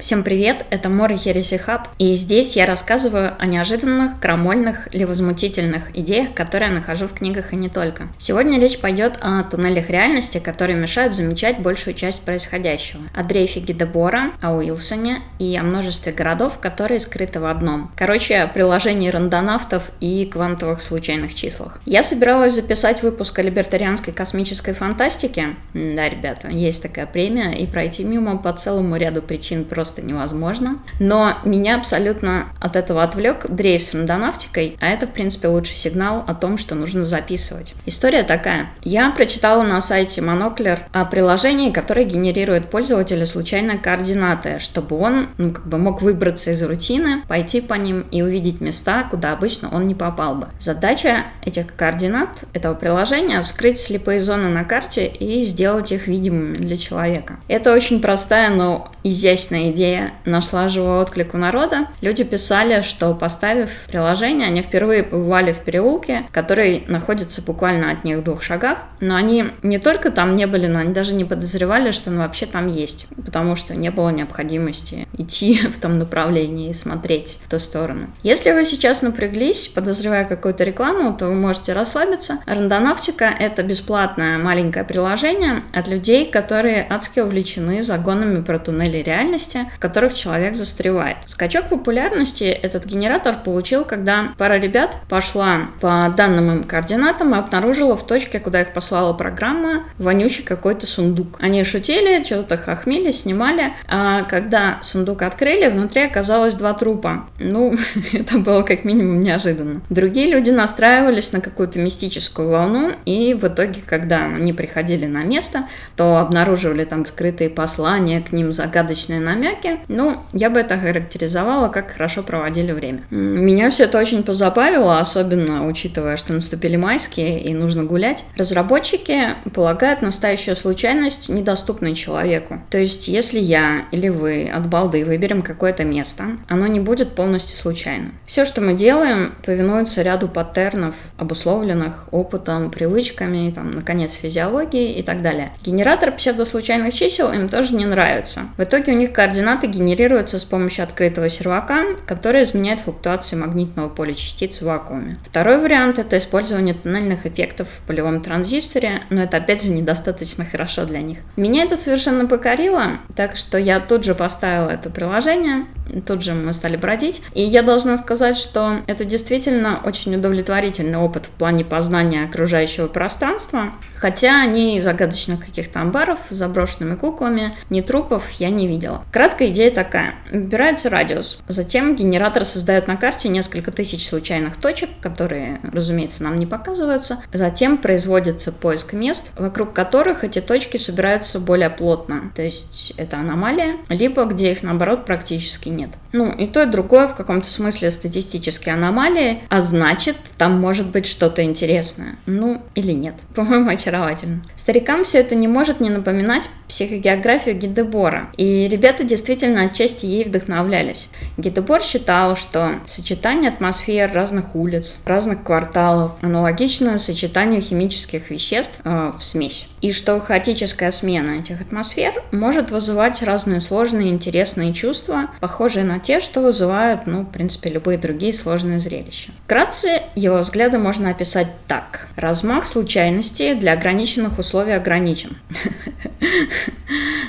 Всем привет, это Мора Хереси Хаб, и здесь я рассказываю о неожиданных, крамольных или возмутительных идеях, которые я нахожу в книгах и не только. Сегодня речь пойдет о туннелях реальности, которые мешают замечать большую часть происходящего, о дрейфе Гидебора, о Уилсоне и о множестве городов, которые скрыты в одном. Короче, о приложении рандонавтов и квантовых случайных числах. Я собиралась записать выпуск о либертарианской космической фантастике. Да, ребята, есть такая премия, и пройти мимо по целому ряду причин просто просто невозможно. Но меня абсолютно от этого отвлек дрейф с рандонавтикой, а это, в принципе, лучший сигнал о том, что нужно записывать. История такая. Я прочитала на сайте Monocular о приложении, которое генерирует пользователю случайные координаты, чтобы он ну, как бы мог выбраться из рутины, пойти по ним и увидеть места, куда обычно он не попал бы. Задача этих координат, этого приложения, вскрыть слепые зоны на карте и сделать их видимыми для человека. Это очень простая, но изящная идея идея нашла живой отклик у народа. Люди писали, что поставив приложение, они впервые побывали в переулке, который находится буквально от них в двух шагах, но они не только там не были, но они даже не подозревали, что он вообще там есть, потому что не было необходимости идти в том направлении и смотреть в ту сторону. Если вы сейчас напряглись, подозревая какую-то рекламу, то вы можете расслабиться. Рандонавтика — это бесплатное маленькое приложение от людей, которые адски увлечены загонами про туннели реальности, в которых человек застревает. Скачок популярности этот генератор получил, когда пара ребят пошла по данным им координатам и обнаружила в точке, куда их послала программа, вонючий какой-то сундук. Они шутили, что-то хохмили, снимали, а когда сундук открыли, внутри оказалось два трупа. Ну, это было как минимум неожиданно. Другие люди настраивались на какую-то мистическую волну, и в итоге, когда они приходили на место, то обнаруживали там скрытые послания, к ним загадочные намеки, порядке. Ну, я бы это характеризовала, как хорошо проводили время. Меня все это очень позабавило, особенно учитывая, что наступили майские и нужно гулять. Разработчики полагают настоящую случайность недоступной человеку. То есть, если я или вы от балды выберем какое-то место, оно не будет полностью случайным. Все, что мы делаем, повинуется ряду паттернов, обусловленных опытом, привычками, там, наконец, физиологией и так далее. Генератор псевдослучайных чисел им тоже не нравится. В итоге у них координаты координаты генерируются с помощью открытого сервака, который изменяет флуктуации магнитного поля частиц в вакууме. Второй вариант – это использование тоннельных эффектов в полевом транзисторе, но это опять же недостаточно хорошо для них. Меня это совершенно покорило, так что я тут же поставила это приложение, тут же мы стали бродить, и я должна сказать, что это действительно очень удовлетворительный опыт в плане познания окружающего пространства, хотя ни загадочных каких-то амбаров с заброшенными куклами, ни трупов я не видела. Краткая идея такая. Выбирается радиус. Затем генератор создает на карте несколько тысяч случайных точек, которые, разумеется, нам не показываются. Затем производится поиск мест, вокруг которых эти точки собираются более плотно. То есть это аномалия, либо где их, наоборот, практически нет. Ну, и то, и другое в каком-то смысле статистические аномалии, а значит, там может быть что-то интересное. Ну, или нет. По-моему, очаровательно. Старикам все это не может не напоминать психогеографию Гидебора. И ребята действительно действительно отчасти ей вдохновлялись. Гетебор считал, что сочетание атмосфер разных улиц, разных кварталов аналогично сочетанию химических веществ э, в смесь. И что хаотическая смена этих атмосфер может вызывать разные сложные интересные чувства, похожие на те, что вызывают, ну, в принципе, любые другие сложные зрелища. Вкратце его взгляды можно описать так. Размах случайности для ограниченных условий ограничен.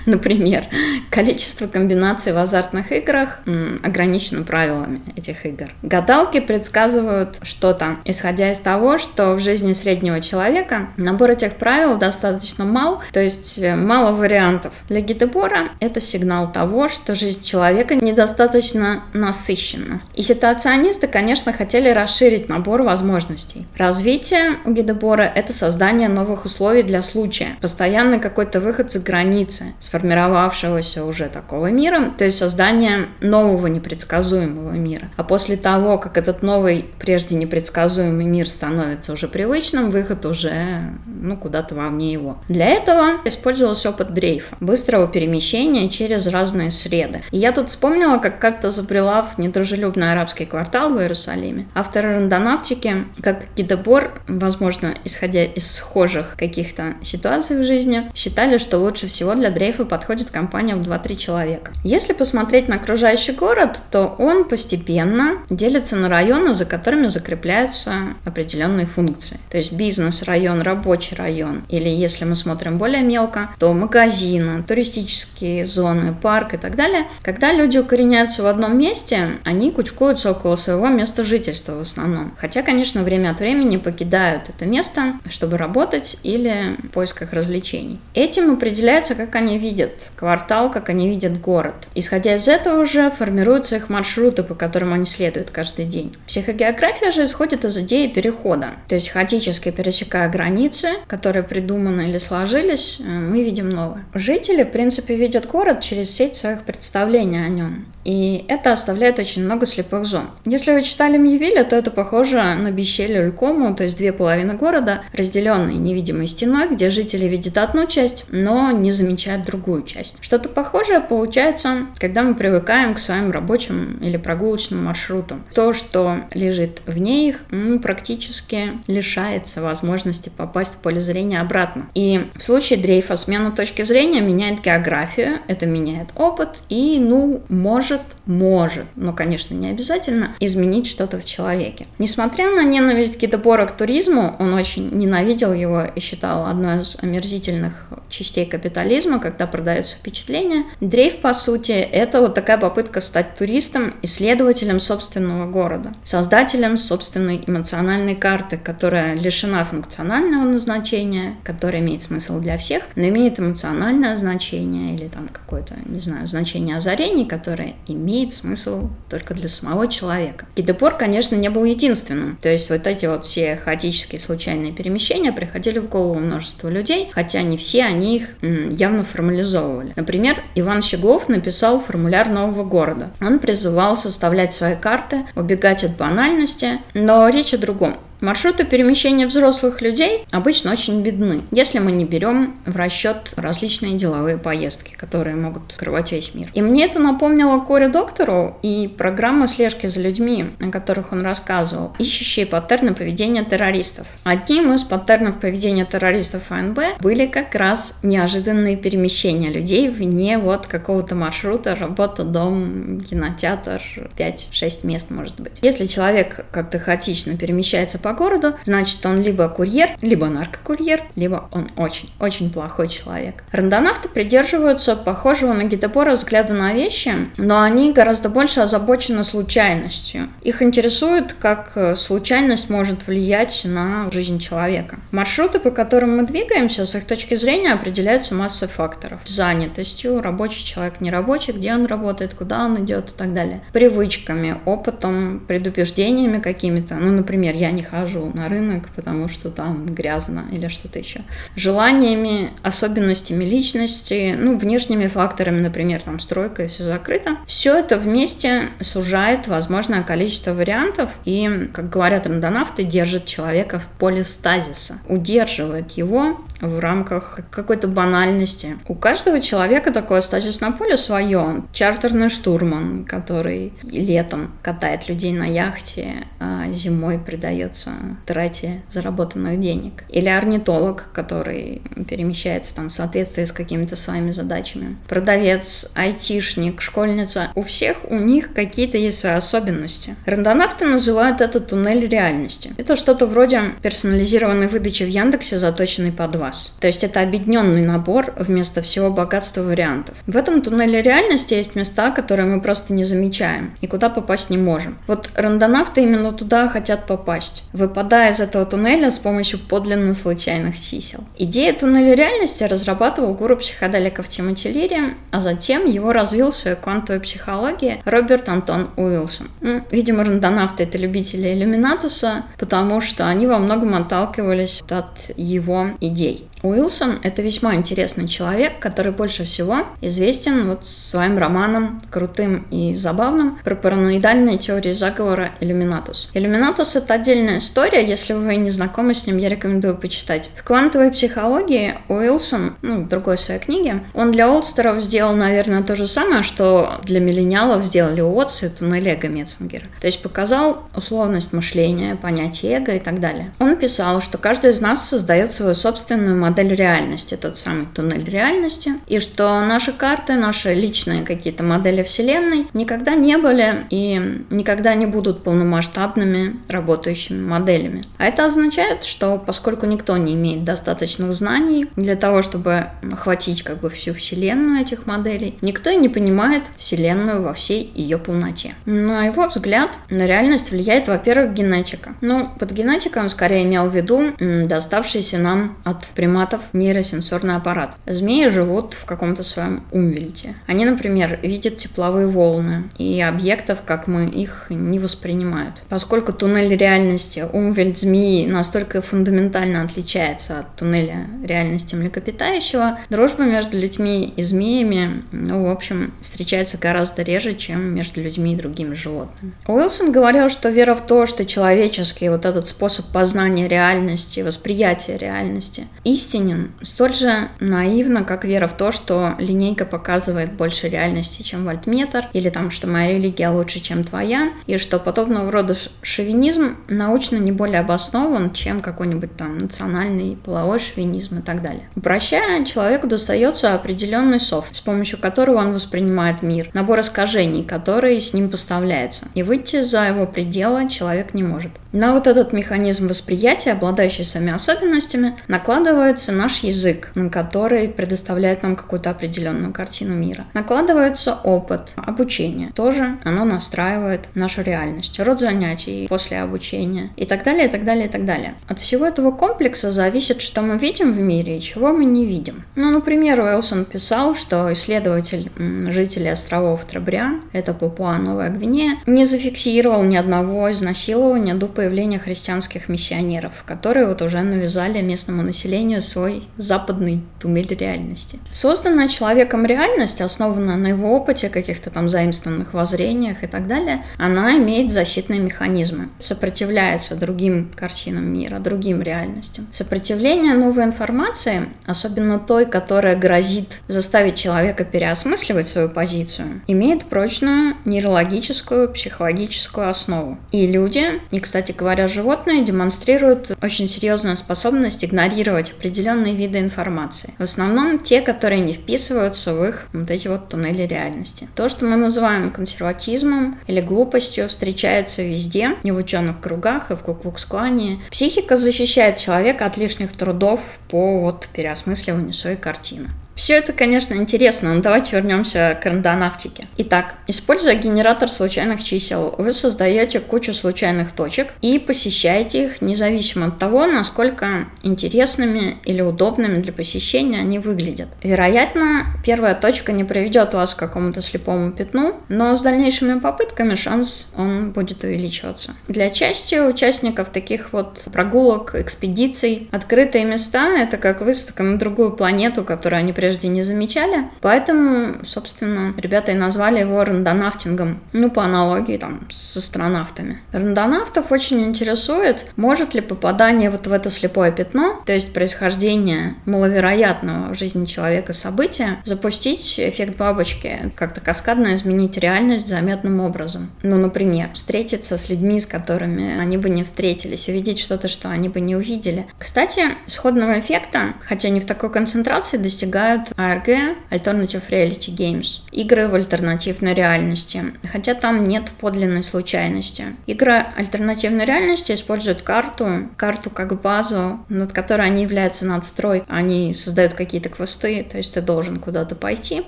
Например, количество комбинаций в азартных играх ограничено правилами этих игр. Гадалки предсказывают что-то, исходя из того, что в жизни среднего человека набор этих правил достаточно мал, то есть э, мало вариантов. Для Гидебора это сигнал того, что жизнь человека недостаточно насыщена. И ситуационисты, конечно, хотели расширить набор возможностей. Развитие у Гидебора – это создание новых условий для случая, постоянный какой-то выход за границы, сформировавшегося уже такого мира, то есть создание нового непредсказуемого мира. А после того, как этот новый, прежде непредсказуемый мир становится уже привычным, выход уже ну, куда-то вовне его. Для этого использовался опыт дрейфа, быстрого перемещения через разные среды. И я тут вспомнила, как как-то забрела в недружелюбный арабский квартал в Иерусалиме. Авторы рандонавтики, как Гидебор, возможно, исходя из схожих каких-то ситуаций в жизни, считали, что лучше всего для дрейфа Дрейфу подходит в 2-3 человека. Если посмотреть на окружающий город, то он постепенно делится на районы, за которыми закрепляются определенные функции. То есть бизнес-район, рабочий район. Или если мы смотрим более мелко, то магазины, туристические зоны, парк и так далее. Когда люди укореняются в одном месте, они кучкуются около своего места жительства в основном. Хотя, конечно, время от времени покидают это место, чтобы работать или в поисках развлечений. Этим определяется, как они видят квартал, как они видят город. Исходя из этого уже формируются их маршруты, по которым они следуют каждый день. Психогеография же исходит из идеи перехода. То есть хаотически пересекая границы, которые придуманы или сложились, э, мы видим новое. Жители, в принципе, видят город через сеть своих представлений о нем. И это оставляет очень много слепых зон. Если вы читали Мьявиля, то это похоже на Бещель Лькому, то есть две половины города, разделенные невидимой стеной, где жители видят одну часть, но не замечают другую часть. Что-то похожее получается, когда мы привыкаем к своим рабочим или прогулочным маршрутам. То, что лежит вне их, практически лишается возможности попасть в поле зрения обратно. И в случае дрейфа смена точки зрения меняет географию, это меняет опыт и, ну, может, может, но, конечно, не обязательно, изменить что-то в человеке. Несмотря на ненависть Гидебора к туризму, он очень ненавидел его и считал одной из омерзительных частей капитализма, когда продаются впечатления. Дрейф, по сути, это вот такая попытка стать туристом, исследователем собственного города, создателем собственной эмоциональной карты, которая лишена функционального назначения, которая имеет смысл для всех, но имеет эмоциональное значение или там какое-то, не знаю, значение озарений, которое имеет смысл только для самого человека. Гидепор, конечно, не был единственным. То есть вот эти вот все хаотические случайные перемещения приходили в голову множества людей, хотя не все они их явно формализовывали. Например, Иван Щеглов написал формуляр нового города. Он призывал составлять свои карты, убегать от банальности, но речь о другом. Маршруты перемещения взрослых людей обычно очень бедны, если мы не берем в расчет различные деловые поездки, которые могут открывать весь мир. И мне это напомнило Кори Доктору и программу слежки за людьми, о которых он рассказывал, ищущие паттерны поведения террористов. Одним из паттернов поведения террористов ФНБ были как раз неожиданные перемещения людей вне вот какого-то маршрута, работа, дом, кинотеатр, 5-6 мест может быть. Если человек как-то хаотично перемещается по по городу, значит, он либо курьер, либо наркокурьер, либо он очень-очень плохой человек. Рандонавты придерживаются похожего на Гидебора взгляда на вещи, но они гораздо больше озабочены случайностью. Их интересует, как э, случайность может влиять на жизнь человека. Маршруты, по которым мы двигаемся, с их точки зрения определяются массой факторов. Занятостью, рабочий человек, нерабочий, где он работает, куда он идет и так далее. Привычками, опытом, предубеждениями какими-то. Ну, например, я не хожу хожу на рынок, потому что там грязно или что-то еще. Желаниями, особенностями личности, ну, внешними факторами, например, там стройка и все закрыто. Все это вместе сужает возможное количество вариантов и, как говорят рандонавты, держит человека в поле стазиса, удерживает его в рамках какой-то банальности. У каждого человека такое статусное поле свое. Чартерный штурман, который летом катает людей на яхте, а зимой предается трате заработанных денег. Или орнитолог, который перемещается там в соответствии с какими-то своими задачами. Продавец, айтишник, школьница. У всех у них какие-то есть свои особенности. Рандонавты называют это туннель реальности. Это что-то вроде персонализированной выдачи в Яндексе, заточенной под вас. То есть это объединенный набор вместо всего богатства вариантов. В этом туннеле реальности есть места, которые мы просто не замечаем и куда попасть не можем. Вот рандонавты именно туда хотят попасть, выпадая из этого туннеля с помощью подлинно случайных чисел. Идея туннеля реальности разрабатывал гуру психоделиков Тимоти Лири, а затем его развил в своей квантовой психологии Роберт Антон Уилсон. Видимо, рандонавты — это любители иллюминатуса, потому что они во многом отталкивались от его идей. Уилсон – это весьма интересный человек, который больше всего известен вот своим романом крутым и забавным про параноидальные теории заговора «Иллюминатус». «Иллюминатус» — это отдельная история, если вы не знакомы с ним, я рекомендую почитать. В квантовой психологии Уилсон, ну, в другой своей книге, он для олдстеров сделал, наверное, то же самое, что для миллениалов сделали Уотс и туннель эго Метцингера. То есть показал условность мышления, понятие эго и так далее. Он писал, что каждый из нас создает свою собственную модель модель реальности, тот самый туннель реальности, и что наши карты, наши личные какие-то модели Вселенной никогда не были и никогда не будут полномасштабными работающими моделями. А это означает, что поскольку никто не имеет достаточных знаний для того, чтобы охватить как бы всю Вселенную этих моделей, никто и не понимает Вселенную во всей ее полноте. На его взгляд, на реальность влияет, во-первых, генетика. Ну, под генетикой он скорее имел в виду доставшийся нам от приматов нейросенсорный аппарат. Змеи живут в каком-то своем умвельте. Они, например, видят тепловые волны и объектов, как мы их не воспринимают. Поскольку туннель реальности умвельт змеи настолько фундаментально отличается от туннеля реальности млекопитающего, дружба между людьми и змеями, ну, в общем, встречается гораздо реже, чем между людьми и другими животными. Уилсон говорил, что вера в то, что человеческий вот этот способ познания реальности, восприятия реальности истинен, столь же наивно, как вера в то, что линейка показывает больше реальности, чем вольтметр, или там, что моя религия лучше, чем твоя, и что подобного рода шовинизм научно не более обоснован, чем какой-нибудь там национальный половой шовинизм и так далее. Упрощая, человеку достается определенный софт, с помощью которого он воспринимает мир, набор искажений, который с ним поставляется. И выйти за его пределы человек не может. На вот этот механизм восприятия, обладающий своими особенностями, накладывается наш язык, который предоставляет нам какую-то определенную картину мира. Накладывается опыт, обучение. Тоже оно настраивает нашу реальность. Род занятий после обучения и так далее, и так далее, и так далее. От всего этого комплекса зависит, что мы видим в мире и чего мы не видим. Ну, например, Уэлсон писал, что исследователь жителей островов Трабриан, это Папуа Новая Гвинея, не зафиксировал ни одного изнасилования до появления христианских миссионеров, которые вот уже навязали местному населению свой западный туннель реальности. Созданная человеком реальность, основанная на его опыте, каких-то там заимствованных воззрениях и так далее, она имеет защитные механизмы, сопротивляется другим картинам мира, другим реальностям. Сопротивление новой информации, особенно той, которая грозит заставить человека переосмысливать свою позицию, имеет прочную нейрологическую, психологическую основу. И люди, и, кстати говоря, животные демонстрируют очень серьезную способность игнорировать определенные виды информации. В основном те, которые не вписываются в их вот эти вот туннели реальности. То, что мы называем консерватизмом или глупостью, встречается везде, и в ученых кругах, и в Куклукс-клане. Психика защищает человека от лишних трудов по вот переосмысливанию своей картины. Все это, конечно, интересно, но давайте вернемся к рандонавтике. Итак, используя генератор случайных чисел, вы создаете кучу случайных точек и посещаете их независимо от того, насколько интересными или удобными для посещения они выглядят. Вероятно, первая точка не приведет вас к какому-то слепому пятну, но с дальнейшими попытками шанс он будет увеличиваться. Для части участников таких вот прогулок, экспедиций, открытые места — это как выставка на другую планету, которую они прежде не замечали. Поэтому, собственно, ребята и назвали его рандонавтингом. Ну, по аналогии там с астронавтами. Рандонавтов очень интересует, может ли попадание вот в это слепое пятно, то есть происхождение маловероятного в жизни человека события, запустить эффект бабочки, как-то каскадно изменить реальность заметным образом. Ну, например, встретиться с людьми, с которыми они бы не встретились, увидеть что-то, что они бы не увидели. Кстати, сходного эффекта, хотя не в такой концентрации, достигают называют ARG Alternative Reality Games. Игры в альтернативной реальности. Хотя там нет подлинной случайности. Игры альтернативной реальности используют карту, карту как базу, над которой они являются надстрой. Они создают какие-то квесты, то есть ты должен куда-то пойти,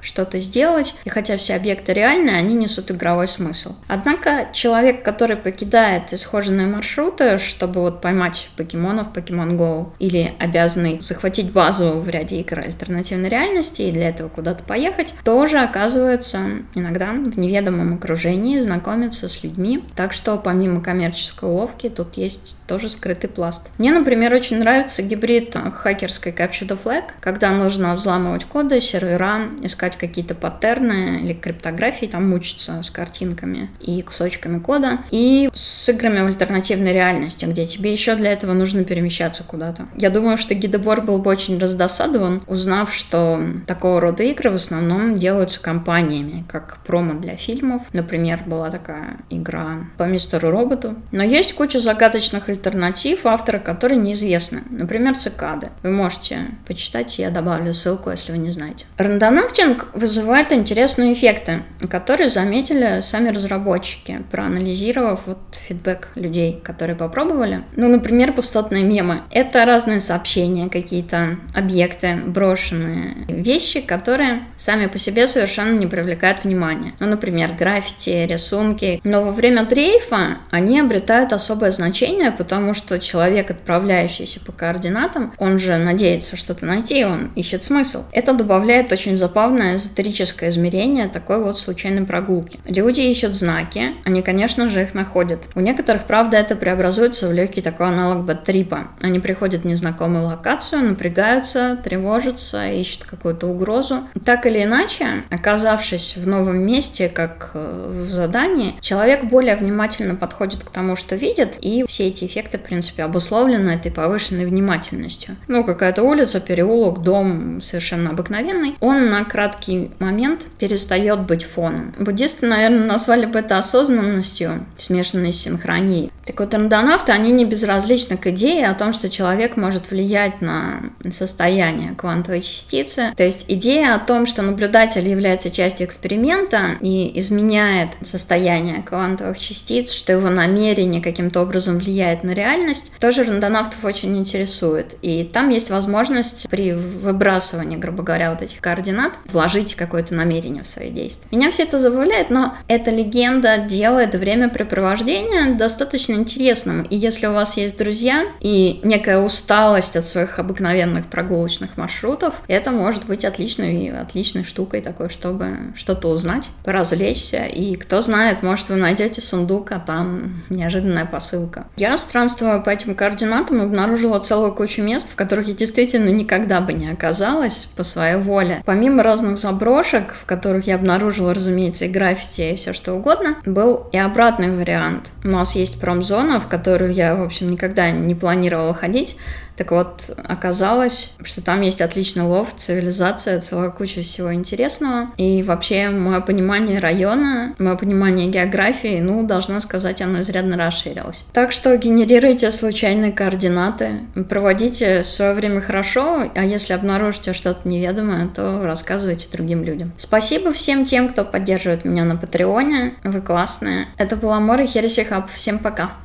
что-то сделать. И хотя все объекты реальные, они несут игровой смысл. Однако человек, который покидает исхоженные маршруты, чтобы вот поймать покемонов Pokemon Go, или обязанный захватить базу в ряде игр альтернативной виртуальной реальности и для этого куда-то поехать, тоже оказывается иногда в неведомом окружении, знакомиться с людьми. Так что помимо коммерческой уловки тут есть тоже скрытый пласт. Мне, например, очень нравится гибрид хакерской Capture the Flag, когда нужно взламывать коды, сервера, искать какие-то паттерны или криптографии, там мучиться с картинками и кусочками кода, и с играми в альтернативной реальности, где тебе еще для этого нужно перемещаться куда-то. Я думаю, что Гидебор был бы очень раздосадован, узнав, что что такого рода игры в основном делаются компаниями, как промо для фильмов. Например, была такая игра по мистеру роботу. Но есть куча загадочных альтернатив, авторы которые неизвестны. Например, цикады. Вы можете почитать, я добавлю ссылку, если вы не знаете. Рандонавтинг вызывает интересные эффекты, которые заметили сами разработчики, проанализировав вот фидбэк людей, которые попробовали. Ну, например, пустотные мемы. Это разные сообщения, какие-то объекты, брошенные вещи, которые сами по себе совершенно не привлекают внимания. Ну, например, граффити, рисунки. Но во время дрейфа они обретают особое значение, потому что человек, отправляющийся по координатам, он же надеется что-то найти, он ищет смысл. Это добавляет очень забавное эзотерическое измерение такой вот случайной прогулки. Люди ищут знаки, они, конечно же, их находят. У некоторых, правда, это преобразуется в легкий такой аналог бэт-трипа. Они приходят в незнакомую локацию, напрягаются, тревожатся, ищут какую-то угрозу. Так или иначе, оказавшись в новом месте, как э, в задании, человек более внимательно подходит к тому, что видит, и все эти эффекты, в принципе, обусловлены этой повышенной внимательностью. Ну, какая-то улица, переулок, дом совершенно обыкновенный, он на краткий момент перестает быть фоном. Буддисты, наверное, назвали бы это осознанностью, смешанной с синхронией. Так вот, рандонавты, они не безразличны к идее о том, что человек может влиять на состояние квантовой частицы. То есть идея о том, что наблюдатель является частью эксперимента и изменяет состояние квантовых частиц, что его намерение каким-то образом влияет на реальность, тоже рандонавтов очень интересует. И там есть возможность при выбрасывании, грубо говоря, вот этих координат вложить какое-то намерение в свои действия. Меня все это забавляет, но эта легенда делает времяпрепровождение достаточно интересным. И если у вас есть друзья и некая усталость от своих обыкновенных прогулочных маршрутов, это может быть отличной, отличной штукой такой, чтобы что-то узнать, поразвлечься. И кто знает, может, вы найдете сундук, а там неожиданная посылка. Я странствуя по этим координатам обнаружила целую кучу мест, в которых я действительно никогда бы не оказалась по своей воле. Помимо разных заброшек, в которых я обнаружила, разумеется, и граффити, и все что угодно, был и обратный вариант. У нас есть промзона зона, в которую я, в общем, никогда не планировала ходить, так вот, оказалось, что там есть отличный лов, цивилизация, целая куча всего интересного. И вообще, мое понимание района, мое понимание географии, ну, должна сказать, оно изрядно расширилось. Так что генерируйте случайные координаты, проводите свое время хорошо, а если обнаружите что-то неведомое, то рассказывайте другим людям. Спасибо всем тем, кто поддерживает меня на Патреоне. Вы классные. Это была Мора Хересихаб. Всем пока.